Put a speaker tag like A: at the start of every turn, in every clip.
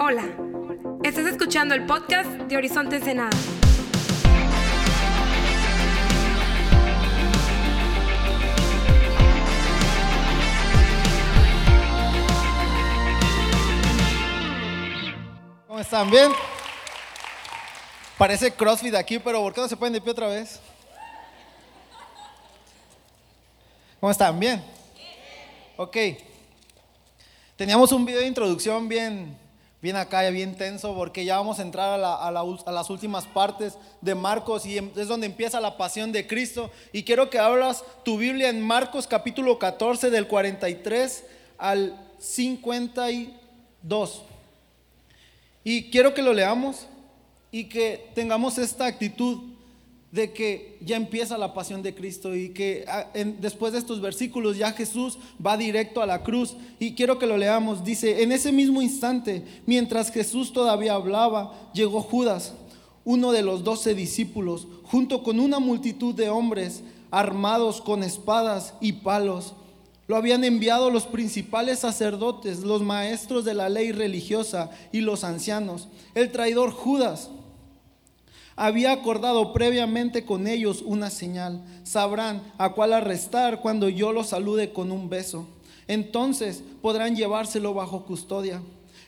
A: Hola, estás escuchando el podcast de Horizonte Ensenada.
B: ¿Cómo están? ¿Bien? Parece CrossFit aquí, pero ¿por qué no se ponen de pie otra vez? ¿Cómo están? ¿Bien? Ok. Teníamos un video de introducción bien, bien acá, bien tenso, porque ya vamos a entrar a, la- a las últimas partes de Marcos y em- es donde empieza la pasión de Cristo. Y quiero que abras tu Biblia en Marcos capítulo 14 del 43 al 52. Y quiero que lo leamos y que tengamos esta actitud de que ya empieza la pasión de Cristo y que ah, después de estos versículos ya Jesús va directo a la cruz. Y quiero que lo leamos. Dice, en ese mismo instante, mientras Jesús todavía hablaba, llegó Judas, uno de los doce discípulos, junto con una multitud de hombres armados con espadas y palos. Lo habían enviado los principales sacerdotes, los maestros de la ley religiosa y los ancianos. El traidor Judas había acordado previamente con ellos una señal. Sabrán a cuál arrestar cuando yo los salude con un beso. Entonces podrán llevárselo bajo custodia.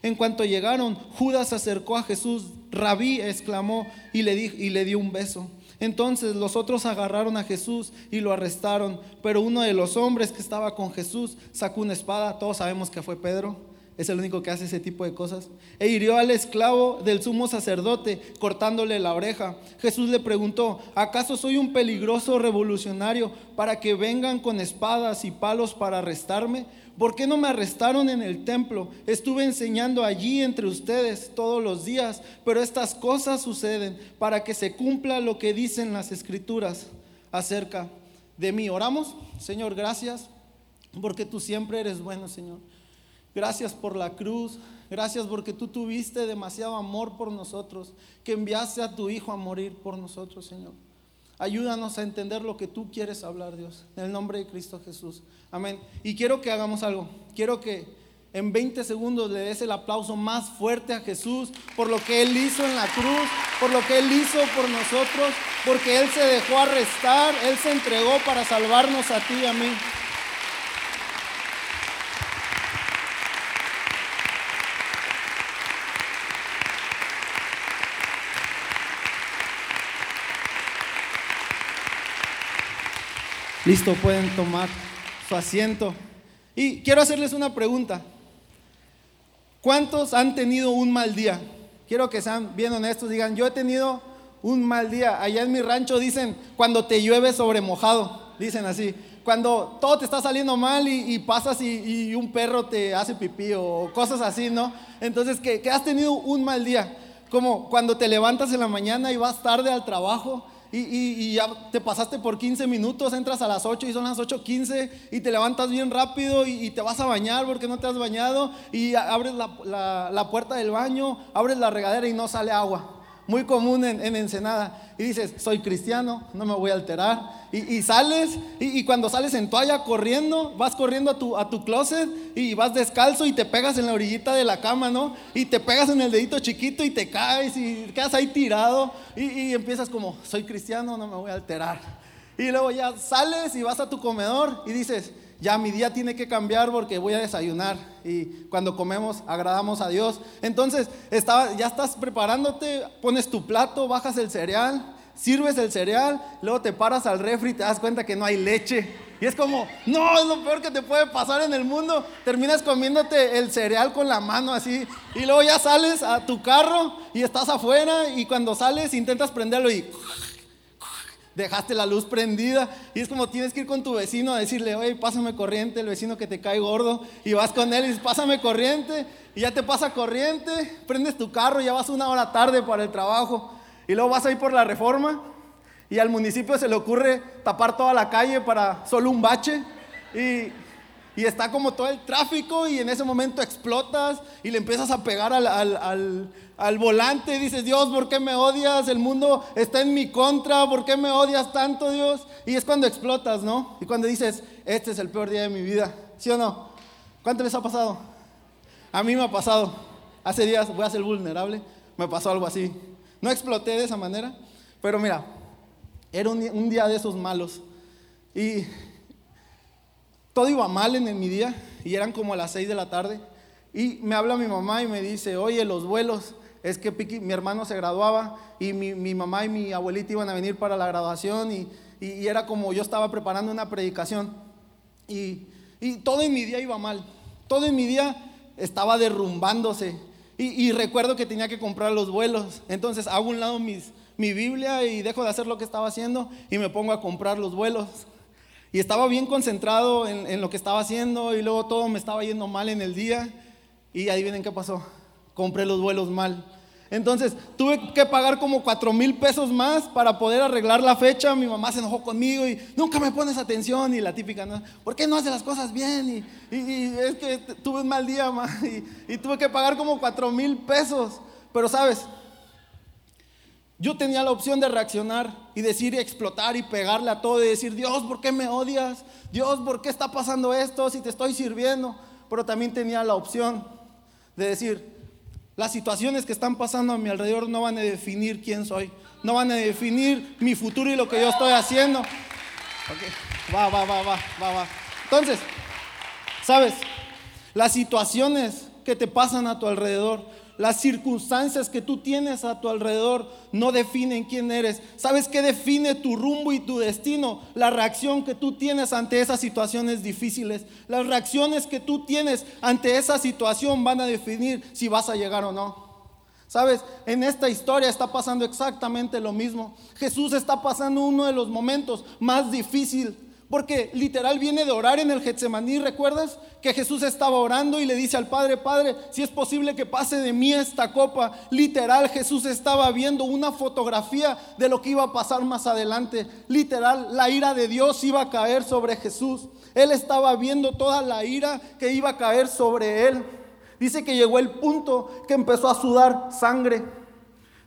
B: En cuanto llegaron, Judas se acercó a Jesús. Rabí exclamó y le, di- y le dio un beso. Entonces los otros agarraron a Jesús y lo arrestaron. Pero uno de los hombres que estaba con Jesús sacó una espada. Todos sabemos que fue Pedro. Es el único que hace ese tipo de cosas. E hirió al esclavo del sumo sacerdote, cortándole la oreja. Jesús le preguntó, ¿acaso soy un peligroso revolucionario para que vengan con espadas y palos para arrestarme? ¿Por qué no me arrestaron en el templo? Estuve enseñando allí entre ustedes todos los días, pero estas cosas suceden para que se cumpla lo que dicen las escrituras acerca de mí. Oramos, Señor, gracias, porque tú siempre eres bueno, Señor. Gracias por la cruz. Gracias porque tú tuviste demasiado amor por nosotros, que enviaste a tu Hijo a morir por nosotros, Señor. Ayúdanos a entender lo que tú quieres hablar, Dios. En el nombre de Cristo Jesús. Amén. Y quiero que hagamos algo. Quiero que en 20 segundos le des el aplauso más fuerte a Jesús por lo que Él hizo en la cruz, por lo que Él hizo por nosotros, porque Él se dejó arrestar, Él se entregó para salvarnos a ti y a mí. Listo, pueden tomar su asiento. Y quiero hacerles una pregunta. ¿Cuántos han tenido un mal día? Quiero que sean bien honestos, digan, yo he tenido un mal día. Allá en mi rancho dicen, cuando te llueve sobre mojado, dicen así. Cuando todo te está saliendo mal y, y pasas y, y un perro te hace pipí o cosas así, ¿no? Entonces, que, has tenido un mal día. Como cuando te levantas en la mañana y vas tarde al trabajo y, ya te pasaste por 15 minutos, entras a las 8 y son las 8.15 y te levantas bien rápido y, y te vas a bañar porque no te has bañado y abres la, la- la puerta del baño, abres la regadera y no sale agua. Muy común en, en Ensenada. Y dices, soy cristiano, no me voy a alterar. Y, y sales, y, y cuando sales en toalla corriendo, vas corriendo a tu, a tu closet y vas descalzo y te pegas en la orillita de la cama, ¿no? Y te pegas en el dedito chiquito y te caes y quedas ahí tirado y, y empiezas como, soy cristiano, no me voy a alterar. Y luego ya sales y vas a tu comedor y dices, ya mi día tiene que cambiar porque voy a desayunar y cuando comemos agradamos a Dios. Entonces, ya estás preparándote, pones tu plato, bajas el cereal, sirves el cereal, luego te paras al refri y te das cuenta que no hay leche. Y es como, no, es lo peor que te puede pasar en el mundo. Terminas comiéndote el cereal con la mano así. Y luego ya sales a tu carro y estás afuera y cuando sales intentas prenderlo y dejaste la luz prendida. Y es como tienes que ir con tu vecino a decirle, oye, pásame corriente, el vecino que te cae gordo, y vas con él y dices, pásame corriente, y ya te pasa corriente, prendes tu carro, ya vas una hora tarde para el trabajo, y luego vas a ir por la reforma, y al municipio se le ocurre tapar toda la calle para solo un bache, y, y está como todo el tráfico, y en ese momento explotas y le empiezas a pegar al, al- al- volante y dices, Dios, ¿por qué me odias? El mundo está en mi contra, ¿por qué me odias tanto, Dios? Y es cuando explotas, ¿no? Y cuando dices, este es el peor día de mi vida, ¿sí o no? ¿Cuánto les ha pasado? A mí me ha pasado. hace días, voy a ser vulnerable, me pasó algo así. No exploté de esa manera, pero mira, era un, día de esos malos. Y todo iba mal en, mi día y eran como las 6 de la tarde. Y me habla mi mamá y me dice, oye, los vuelos, es que mi hermano se graduaba y mi, mamá y mi abuelita iban a venir para la graduación y, era como yo estaba preparando una predicación. Y, y, todo en mi día iba mal, todo en mi día estaba derrumbándose. Y, recuerdo que tenía que comprar los vuelos. Entonces hago un lado mis, mi Biblia y dejo de hacer lo que estaba haciendo y me pongo a comprar los vuelos. Y estaba bien concentrado en, en, lo que estaba haciendo y luego todo me estaba yendo mal en el día. Y ahí vienen qué pasó. Compré los vuelos mal. Entonces tuve que pagar como cuatro mil pesos más para poder arreglar la fecha. Mi mamá se enojó conmigo y nunca me pones atención. Y la típica, ¿no? ¿por qué no haces las cosas bien? Y, es que tuve un mal día más y, tuve que pagar como cuatro mil pesos. Pero sabes, yo tenía la opción de reaccionar y decir y explotar y pegarle a todo y decir, Dios, ¿por qué me odias? Dios, ¿por qué está pasando esto si te estoy sirviendo? Pero también tenía la opción de decir, las situaciones que están pasando a mi alrededor no van a definir quién soy, no van a definir mi futuro y lo que yo estoy haciendo. Va, va, va, va, va, va. Entonces, ¿sabes? Las situaciones que te pasan a tu alrededor las circunstancias que tú tienes a tu alrededor no definen quién eres. ¿Sabes qué define tu rumbo y tu destino? La reacción que tú tienes ante esas situaciones difíciles. Las reacciones que tú tienes ante esa situación van a definir si vas a llegar o no. Sabes, en esta historia está pasando exactamente lo mismo. Jesús está pasando uno de los momentos más difíciles porque literal viene de orar en el Getsemaní, ¿recuerdas? Que Jesús estaba orando y le dice al Padre, Padre, si es posible que pase de mí esta copa. Literal, Jesús estaba viendo una fotografía de lo que iba a pasar más adelante. Literal, la ira de Dios iba a caer sobre Jesús. Él estaba viendo toda la ira que iba a caer sobre él. Dice que llegó el punto que empezó a sudar sangre.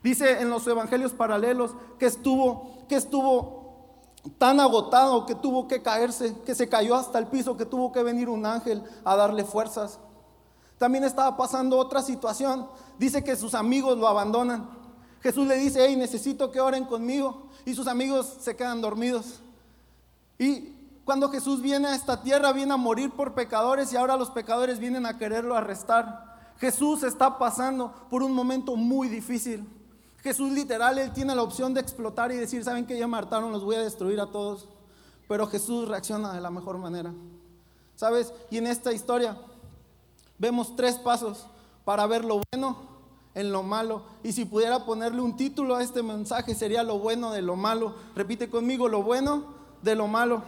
B: Dice en los evangelios paralelos que estuvo, que estuvo tan agotado que tuvo que caerse, que se cayó hasta el piso, que tuvo que venir un ángel a darle fuerzas. También estaba pasando otra situación. Dice que sus amigos lo abandonan. Jesús le dice, hey, necesito que oren conmigo. Y sus amigos se quedan dormidos. Y cuando Jesús viene a esta tierra, viene a morir por pecadores y ahora los pecadores vienen a quererlo arrestar. Jesús está pasando por un momento muy difícil. Jesús literal, él tiene la opción de explotar y decir, ¿saben que ya me hartaron? Los voy a destruir a todos. Pero Jesús reacciona de la mejor manera. ¿Sabes? Y en esta historia vemos tres pasos para ver lo bueno en lo malo. Y si pudiera ponerle un título a este mensaje sería lo bueno de lo malo. Repite conmigo, lo bueno de lo malo.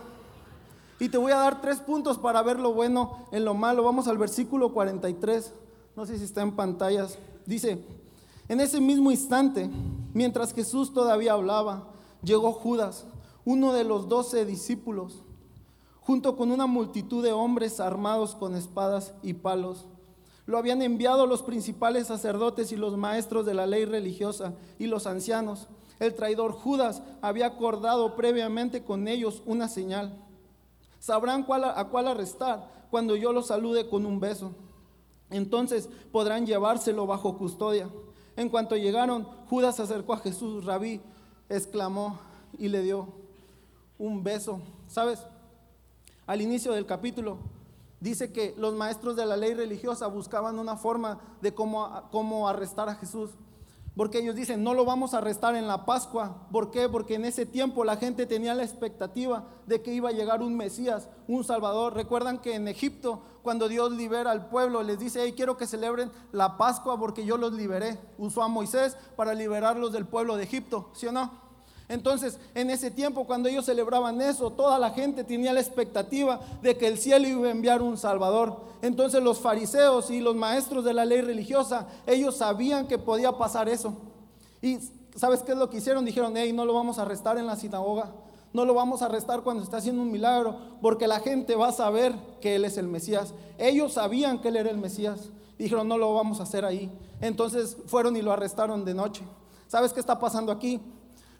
B: Y te voy a dar tres puntos para ver lo bueno en lo malo. Vamos al versículo 43. No sé si está en pantallas. Dice, en ese mismo instante, mientras Jesús todavía hablaba, llegó Judas, uno de los doce discípulos, junto con una multitud de hombres armados con espadas y palos. Lo habían enviado los principales sacerdotes y los maestros de la ley religiosa y los ancianos. El traidor Judas había acordado previamente con ellos una señal. Sabrán a cuál arrestar cuando yo los salude con un beso. Entonces podrán llevárselo bajo custodia. En cuanto llegaron, Judas se acercó a Jesús, rabí, exclamó y le dio un beso. ¿Sabes? Al inicio del capítulo dice que los maestros de la ley religiosa buscaban una forma de cómo, cómo arrestar a Jesús. Porque ellos dicen, no lo vamos a arrestar en la Pascua. ¿Por qué? Porque en ese tiempo la gente tenía la expectativa de que iba a llegar un Mesías, un Salvador. Recuerdan que en Egipto, cuando Dios libera al pueblo, les dice, hey, quiero que celebren la Pascua porque yo los liberé. Usó a Moisés para liberarlos del pueblo de Egipto, ¿sí o no? Entonces, en ese tiempo, cuando ellos celebraban eso, toda la gente tenía la expectativa de que el cielo iba a enviar un Salvador. Entonces los fariseos y los maestros de la ley religiosa, ellos sabían que podía pasar eso. Y ¿sabes qué es lo que hicieron? Dijeron, hey, no lo vamos a arrestar en la sinagoga. No lo vamos a arrestar cuando está haciendo un milagro, porque la gente va a saber que Él es el Mesías. Ellos sabían que Él era el Mesías. Dijeron, no lo vamos a hacer ahí. Entonces fueron y lo arrestaron de noche. ¿Sabes qué está pasando aquí?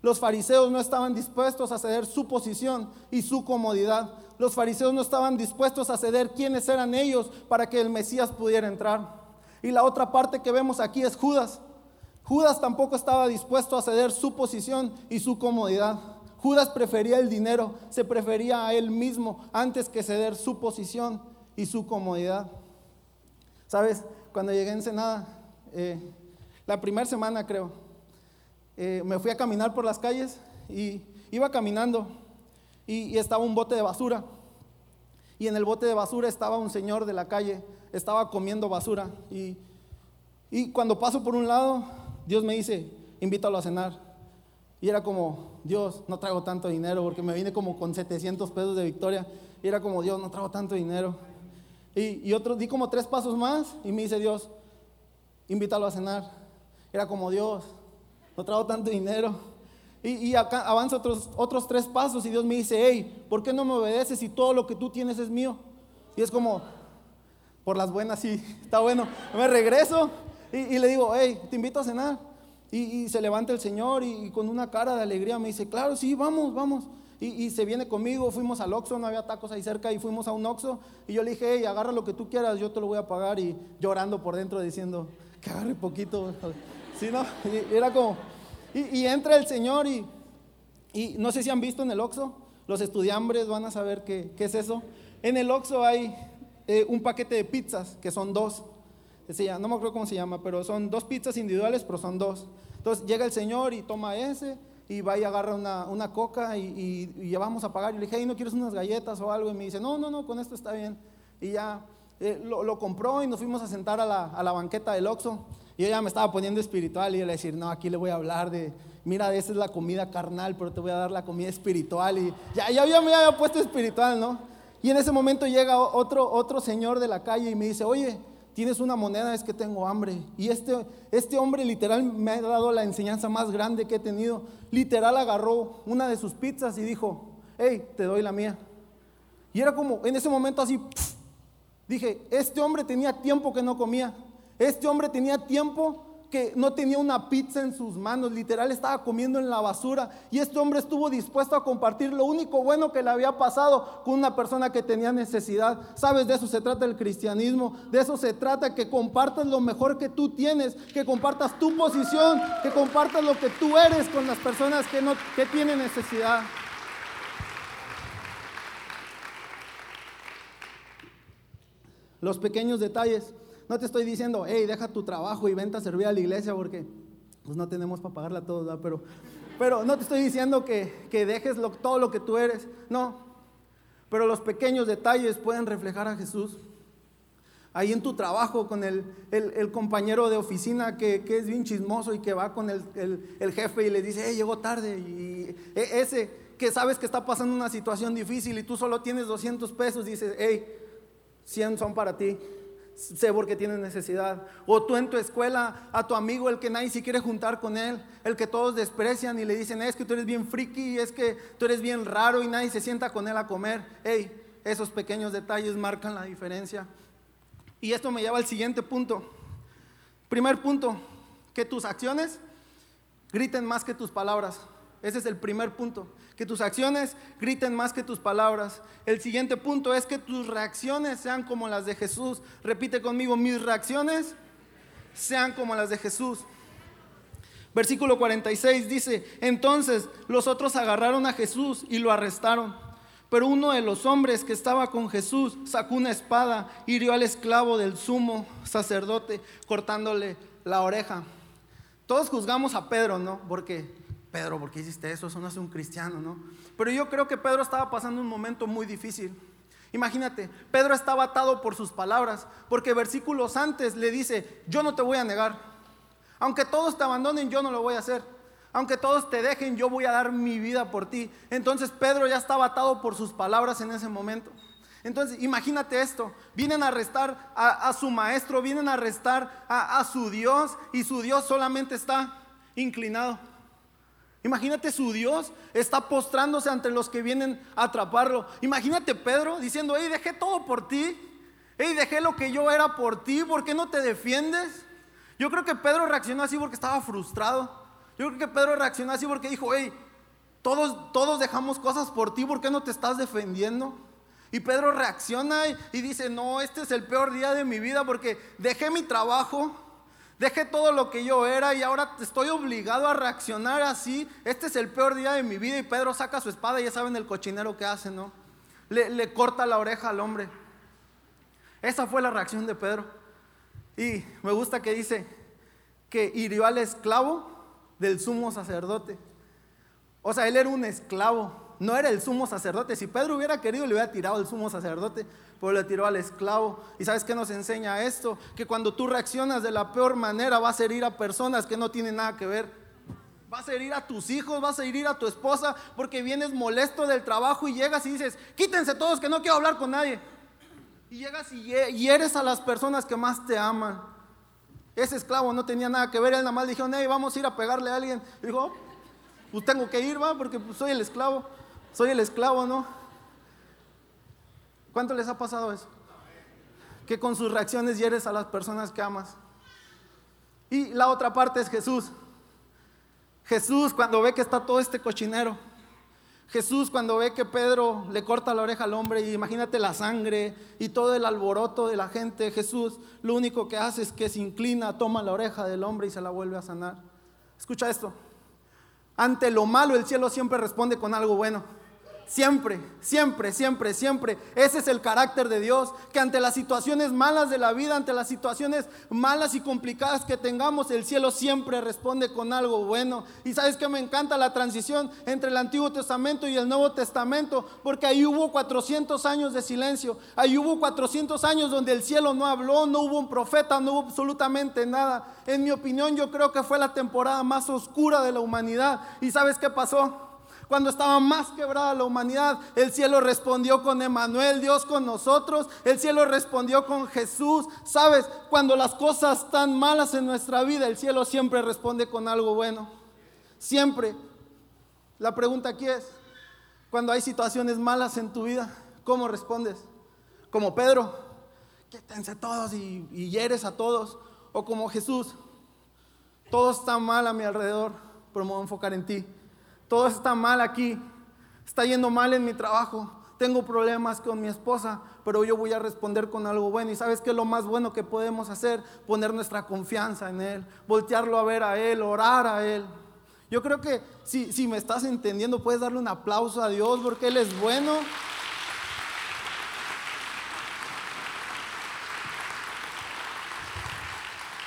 B: Los fariseos no estaban dispuestos a ceder su posición y su comodidad. Los fariseos no estaban dispuestos a ceder quiénes eran ellos para que el Mesías pudiera entrar. Y la otra parte que vemos aquí es Judas. Judas tampoco estaba dispuesto a ceder su posición y su comodidad. Judas prefería el dinero, se prefería a él mismo antes que ceder su posición y su comodidad. Sabes, cuando llegué en Ensenada, eh, la primera semana creo, eh, me fui a caminar por las calles y iba caminando y, estaba un bote de basura. Y en el bote de basura estaba un señor de la calle, estaba comiendo basura. Y, y cuando paso por un lado, Dios me dice, invítalo a cenar. Y era como, Dios, no traigo tanto dinero, porque me vine como con 700 pesos de victoria. Y era como, Dios, no traigo tanto dinero. Y, y otro, di como tres pasos más y me dice Dios, invítalo a cenar. Era como, Dios, no traigo tanto dinero. Y, acá avanza otros, otros tres pasos y Dios me dice, hey, ¿por qué no me obedeces si todo lo que tú tienes es mío? Y es como, por las buenas, sí, está bueno. Me regreso y, le digo, hey, te invito a cenar. Y, se levanta el Señor y, con una cara de alegría me dice, claro, sí, vamos, vamos. Y, se viene conmigo, fuimos al Oxxo, no había tacos ahí cerca y fuimos a un Oxxo. Y yo le dije, hey, agarra lo que tú quieras, yo te lo voy a pagar. Y llorando por dentro diciendo, que agarre poquito. ¿Sí, no? era como, y, entra el Señor y, no sé si han visto en el Oxxo, los estudiambres van a saber qué, qué es eso. En el Oxxo hay eh, un paquete de pizzas, que son dos. No me acuerdo cómo se llama, pero son dos pizzas individuales, pero son dos. Entonces llega el Señor y toma ese y va y agarra una, una coca y, y, ya vamos a pagar. Y le dije, ¿no quieres unas galletas o algo? Y me dice, no, no, no, con esto está bien. Y ya eh, lo, lo, compró y nos fuimos a sentar a la, a la banqueta del Oxxo. Y yo ya me estaba poniendo espiritual y yo le decir, no, aquí le voy a hablar de, mira, esa es la comida carnal, pero te voy a dar la comida espiritual. Y ya, ya, me había puesto espiritual, ¿no? Y en ese momento llega otro, otro señor de la calle y me dice, oye, tienes una moneda, es que tengo hambre. Y este, este hombre literal me ha dado la enseñanza más grande que he tenido. Literal agarró una de sus pizzas y dijo, hey, te doy la mía. Y era como, en ese momento así, dije, este hombre tenía tiempo que no comía. Este hombre tenía tiempo que no tenía una pizza en sus manos, literal estaba comiendo en la basura y este hombre estuvo dispuesto a compartir lo único bueno que le había pasado con una persona que tenía necesidad. ¿Sabes? De eso se trata el cristianismo, de eso se trata que compartas lo mejor que tú tienes, que compartas tu posición, que compartas lo que tú eres con las personas que, no, que tienen necesidad. Los pequeños detalles. No te estoy diciendo, hey, deja tu trabajo y vente a servir a la iglesia porque pues no tenemos para pagarla todo, Pero, pero no te estoy diciendo que, dejes todo lo que tú eres, no. Pero los pequeños detalles pueden reflejar a Jesús. Ahí en tu trabajo con el, compañero de oficina que, es bien chismoso y que va con el, jefe y le dice, hey, llegó tarde. Y e, ese que sabes que está pasando una situación difícil y tú solo tienes 200 pesos, dices, hey, 100 son para ti sé porque tienes necesidad. O tú en tu escuela, a tu amigo, el que nadie se quiere juntar con él, el que todos desprecian y le dicen, es que tú eres bien friki, es que tú eres bien raro y nadie se sienta con él a comer. Hey, esos pequeños detalles marcan la diferencia. Y esto me lleva al siguiente punto. Primer punto, que tus acciones griten más que tus palabras. Ese es el primer punto. Que tus acciones griten más que tus palabras. El siguiente punto es que tus reacciones sean como las de Jesús. Repite conmigo, mis reacciones sean como las de Jesús. Versículo 46 dice, entonces los otros agarraron a Jesús y lo arrestaron. Pero uno de los hombres que estaba con Jesús sacó una espada, hirió al esclavo del sumo sacerdote, cortándole la oreja. Todos juzgamos a Pedro, ¿no? Porque Pedro, ¿por qué hiciste eso? Eso no es un cristiano, ¿no? Pero yo creo que Pedro estaba pasando un momento muy difícil. Imagínate, Pedro estaba atado por sus palabras, porque versículos antes le dice, yo no te voy a negar. Aunque todos te abandonen, yo no lo voy a hacer. Aunque todos te dejen, yo voy a dar mi vida por ti. Entonces Pedro ya estaba atado por sus palabras en ese momento. Entonces, imagínate esto, vienen a arrestar a, su maestro, vienen a arrestar a su Dios y su Dios solamente está inclinado. Imagínate su Dios está postrándose ante los que vienen a atraparlo. Imagínate Pedro diciendo, hey, dejé todo por ti. Hey, dejé lo que yo era por ti. ¿Por qué no te defiendes? Yo creo que Pedro reaccionó así porque estaba frustrado. Yo creo que Pedro reaccionó así porque dijo, hey, todos, todos dejamos cosas por ti. ¿Por qué no te estás defendiendo? Y Pedro reacciona y, dice, no, este es el peor día de mi vida porque dejé mi trabajo, dejé todo lo que yo era y ahora estoy obligado a reaccionar así. Este es el peor día de mi vida y Pedro saca su espada y ya saben el cochinero que hace, ¿no? Le, le corta la oreja al hombre. Esa fue la reacción de Pedro. Y me gusta que dice que hirió al esclavo del sumo sacerdote. O sea, él era un esclavo no era el sumo sacerdote. Si Pedro hubiera querido, le hubiera tirado al sumo sacerdote, pero le tiró al esclavo. ¿Y sabes qué nos enseña esto? Que cuando tú reaccionas de la peor manera, vas a herir a personas que no tienen nada que ver. Vas a herir a tus hijos, vas a herir a tu esposa, porque vienes molesto del trabajo y llegas y dices, quítense todos que no quiero hablar con nadie. Y llegas y hieres a las personas que más te aman. Ese esclavo no tenía nada que ver, él nada más dijo, hey, vamos a ir a pegarle a alguien. dijo, pues tengo que ir, va, porque pues, soy el esclavo. Soy el esclavo, ¿no? ¿Cuánto les ha pasado eso? Que con sus reacciones hieres a las personas que amas. Y la otra parte es Jesús. Jesús cuando ve que está todo este cochinero. Jesús cuando ve que Pedro le corta la oreja al hombre y imagínate la sangre y todo el alboroto de la gente. Jesús lo único que hace es que se inclina, toma la oreja del hombre y se la vuelve a sanar. Escucha esto. Ante lo malo el cielo siempre responde con algo bueno. Siempre, siempre, siempre, siempre. Ese es el carácter de Dios, que ante las situaciones malas de la vida, ante las situaciones malas y complicadas que tengamos, el cielo siempre responde con algo bueno. Y sabes que me encanta la transición entre el Antiguo Testamento y el Nuevo Testamento, porque ahí hubo 400 años de silencio, ahí hubo 400 años donde el cielo no habló, no hubo un profeta, no hubo absolutamente nada. En mi opinión, yo creo que fue la temporada más oscura de la humanidad. ¿Y sabes qué pasó? Cuando estaba más quebrada la humanidad, el cielo respondió con Emanuel, Dios con nosotros. El cielo respondió con Jesús. Sabes, cuando las cosas están malas en nuestra vida, el cielo siempre responde con algo bueno. Siempre. La pregunta aquí es, cuando hay situaciones malas en tu vida, ¿cómo respondes? Como Pedro, quítense todos y, y hieres a todos. O como Jesús, todo está mal a mi alrededor, pero me voy a enfocar en ti todo está mal aquí, está yendo mal en mi trabajo, tengo problemas con mi esposa, pero yo voy a responder con algo bueno. ¿Y sabes qué es lo más bueno que podemos hacer? Poner nuestra confianza en Él, voltearlo a ver a Él, orar a Él. Yo creo que si, si me estás entendiendo, puedes darle un aplauso a Dios porque Él es bueno.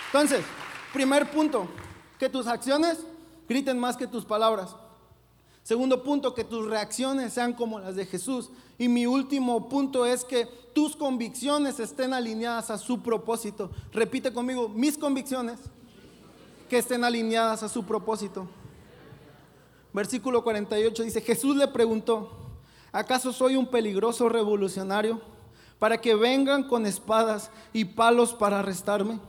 B: Entonces, primer punto, que tus acciones griten más que tus palabras. Segundo punto, que tus reacciones sean como las de Jesús. Y mi último punto es que tus convicciones estén alineadas a su propósito. Repite conmigo, mis convicciones que estén alineadas a su propósito. Versículo 48 dice, Jesús le preguntó, ¿acaso soy un peligroso revolucionario para que vengan con espadas y palos para arrestarme?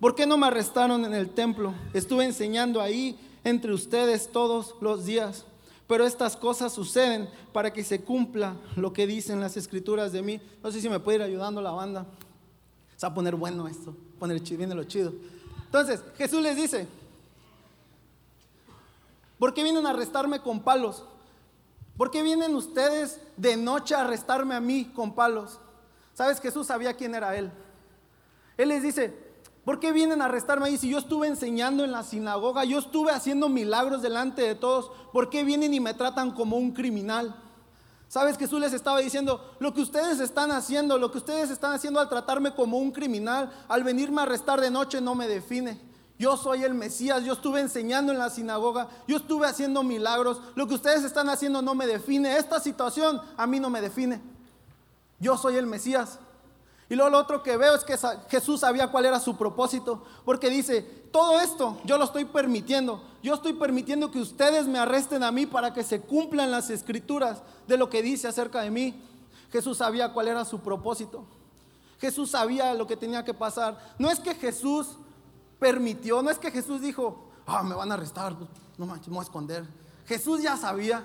B: ¿Por qué no me arrestaron en el templo? Estuve enseñando ahí entre ustedes todos los días. Pero estas cosas suceden para que se cumpla lo que dicen las escrituras de mí. No sé si me puede ir ayudando la banda. Se va a poner bueno esto, viene lo chido. Entonces, Jesús les dice, ¿por qué vienen a arrestarme con palos? ¿Por qué vienen ustedes de noche a arrestarme a mí con palos? ¿Sabes? Jesús sabía quién era Él. Él les dice, ¿Por qué vienen a arrestarme ahí si yo estuve enseñando en la sinagoga, yo estuve haciendo milagros delante de todos? ¿Por qué vienen y me tratan como un criminal? ¿Sabes? Jesús les estaba diciendo, lo que ustedes están haciendo, lo que ustedes están haciendo al tratarme como un criminal, al venirme a arrestar de noche no me define. Yo soy el Mesías, yo estuve enseñando en la sinagoga, yo estuve haciendo milagros, lo que ustedes están haciendo no me define, esta situación a mí no me define. Yo soy el Mesías. Y luego lo otro que veo es que Jesús sabía cuál era su propósito, porque dice, todo esto yo lo estoy permitiendo, yo estoy permitiendo que ustedes me arresten a mí para que se cumplan las escrituras de lo que dice acerca de mí. Jesús sabía cuál era su propósito. Jesús sabía lo que tenía que pasar. No es que Jesús permitió, no es que Jesús dijo, ah, me van a arrestar, pues, no me voy a esconder. Jesús ya sabía.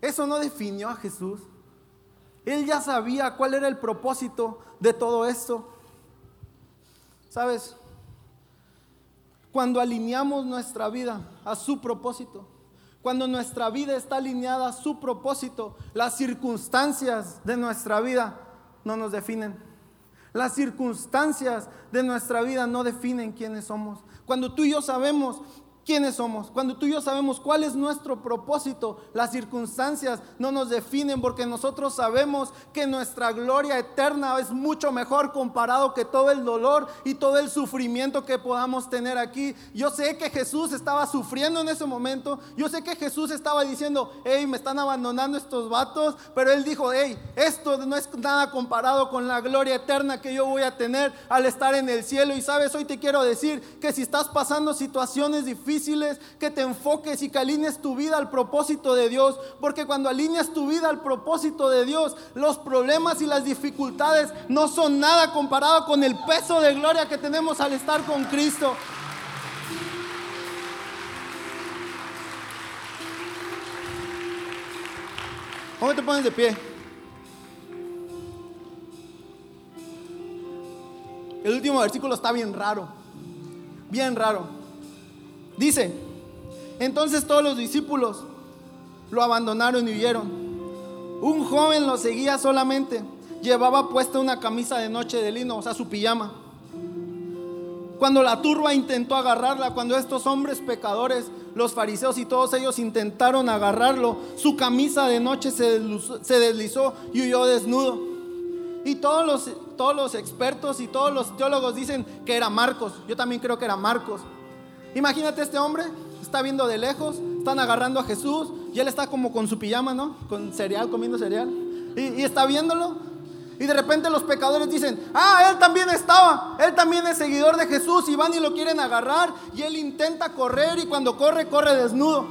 B: Eso no definió a Jesús. Él ya sabía cuál era el propósito de todo esto. ¿Sabes? Cuando alineamos nuestra vida a su propósito, Cuando nuestra vida está alineada a su propósito, las circunstancias de nuestra vida no nos definen. Las circunstancias de nuestra vida no definen quiénes somos. Cuando tú y yo sabemos quiénes somos. Cuando tú y yo sabemos cuál es nuestro propósito, las circunstancias no nos definen porque nosotros sabemos que nuestra gloria eterna es mucho mejor comparado que todo el dolor y todo el sufrimiento que podamos tener aquí. Yo sé que Jesús estaba sufriendo en ese momento. Yo sé que Jesús estaba diciendo, hey, me están abandonando estos vatos. Pero él dijo, hey, esto no es nada comparado con la gloria eterna que yo voy a tener al estar en el cielo. Y sabes, hoy te quiero decir que si estás pasando situaciones difíciles, que te enfoques y que alinees tu vida al propósito de Dios. Porque cuando alineas tu vida al propósito de Dios, los problemas y las dificultades no son nada comparado con el peso de gloria que tenemos al estar con Cristo. ¿Cómo te pones de pie? El último versículo está bien raro, bien raro. Dice, entonces todos los discípulos lo abandonaron y huyeron. Un joven lo seguía solamente. Llevaba puesta una camisa de noche de lino, o sea, su pijama. Cuando la turba intentó agarrarla, cuando estos hombres pecadores, los fariseos y todos ellos intentaron agarrarlo, su camisa de noche se deslizó, se deslizó y huyó desnudo. Y todos los, todos los expertos y todos los teólogos dicen que era Marcos. Yo también creo que era Marcos. Imagínate este hombre, está viendo de lejos, están agarrando a Jesús y él está como con su pijama, ¿no? Con cereal, comiendo cereal. Y, está viéndolo. Y de repente los pecadores dicen, ah, él también estaba, él también es seguidor de Jesús y van y lo quieren agarrar y él intenta correr y cuando corre, corre desnudo.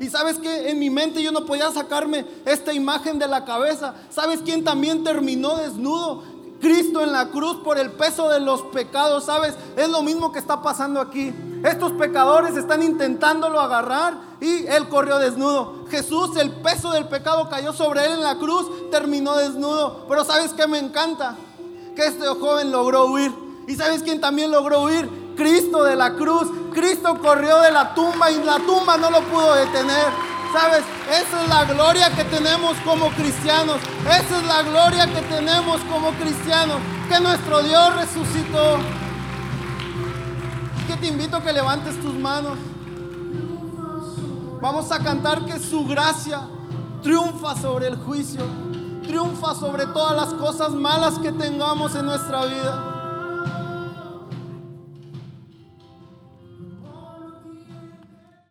B: Y sabes que en mi mente yo no podía sacarme esta imagen de la cabeza. ¿Sabes quién también terminó desnudo? Cristo en la cruz por el peso de los pecados, ¿sabes? Es lo mismo que está pasando aquí. Estos pecadores están intentándolo agarrar y él corrió desnudo. Jesús, el peso del pecado cayó sobre él en la cruz, terminó desnudo. Pero ¿sabes qué me encanta? Que este joven logró huir. ¿Y sabes quién también logró huir? Cristo de la cruz. Cristo corrió de la tumba y la tumba no lo pudo detener. ¿Sabes? Esa es la gloria que tenemos como cristianos. Esa es la gloria que tenemos como cristianos. Que nuestro Dios resucitó. Que te invito a que levantes tus manos. Vamos a cantar que su gracia triunfa sobre el juicio. Triunfa sobre todas las cosas malas que tengamos en nuestra vida.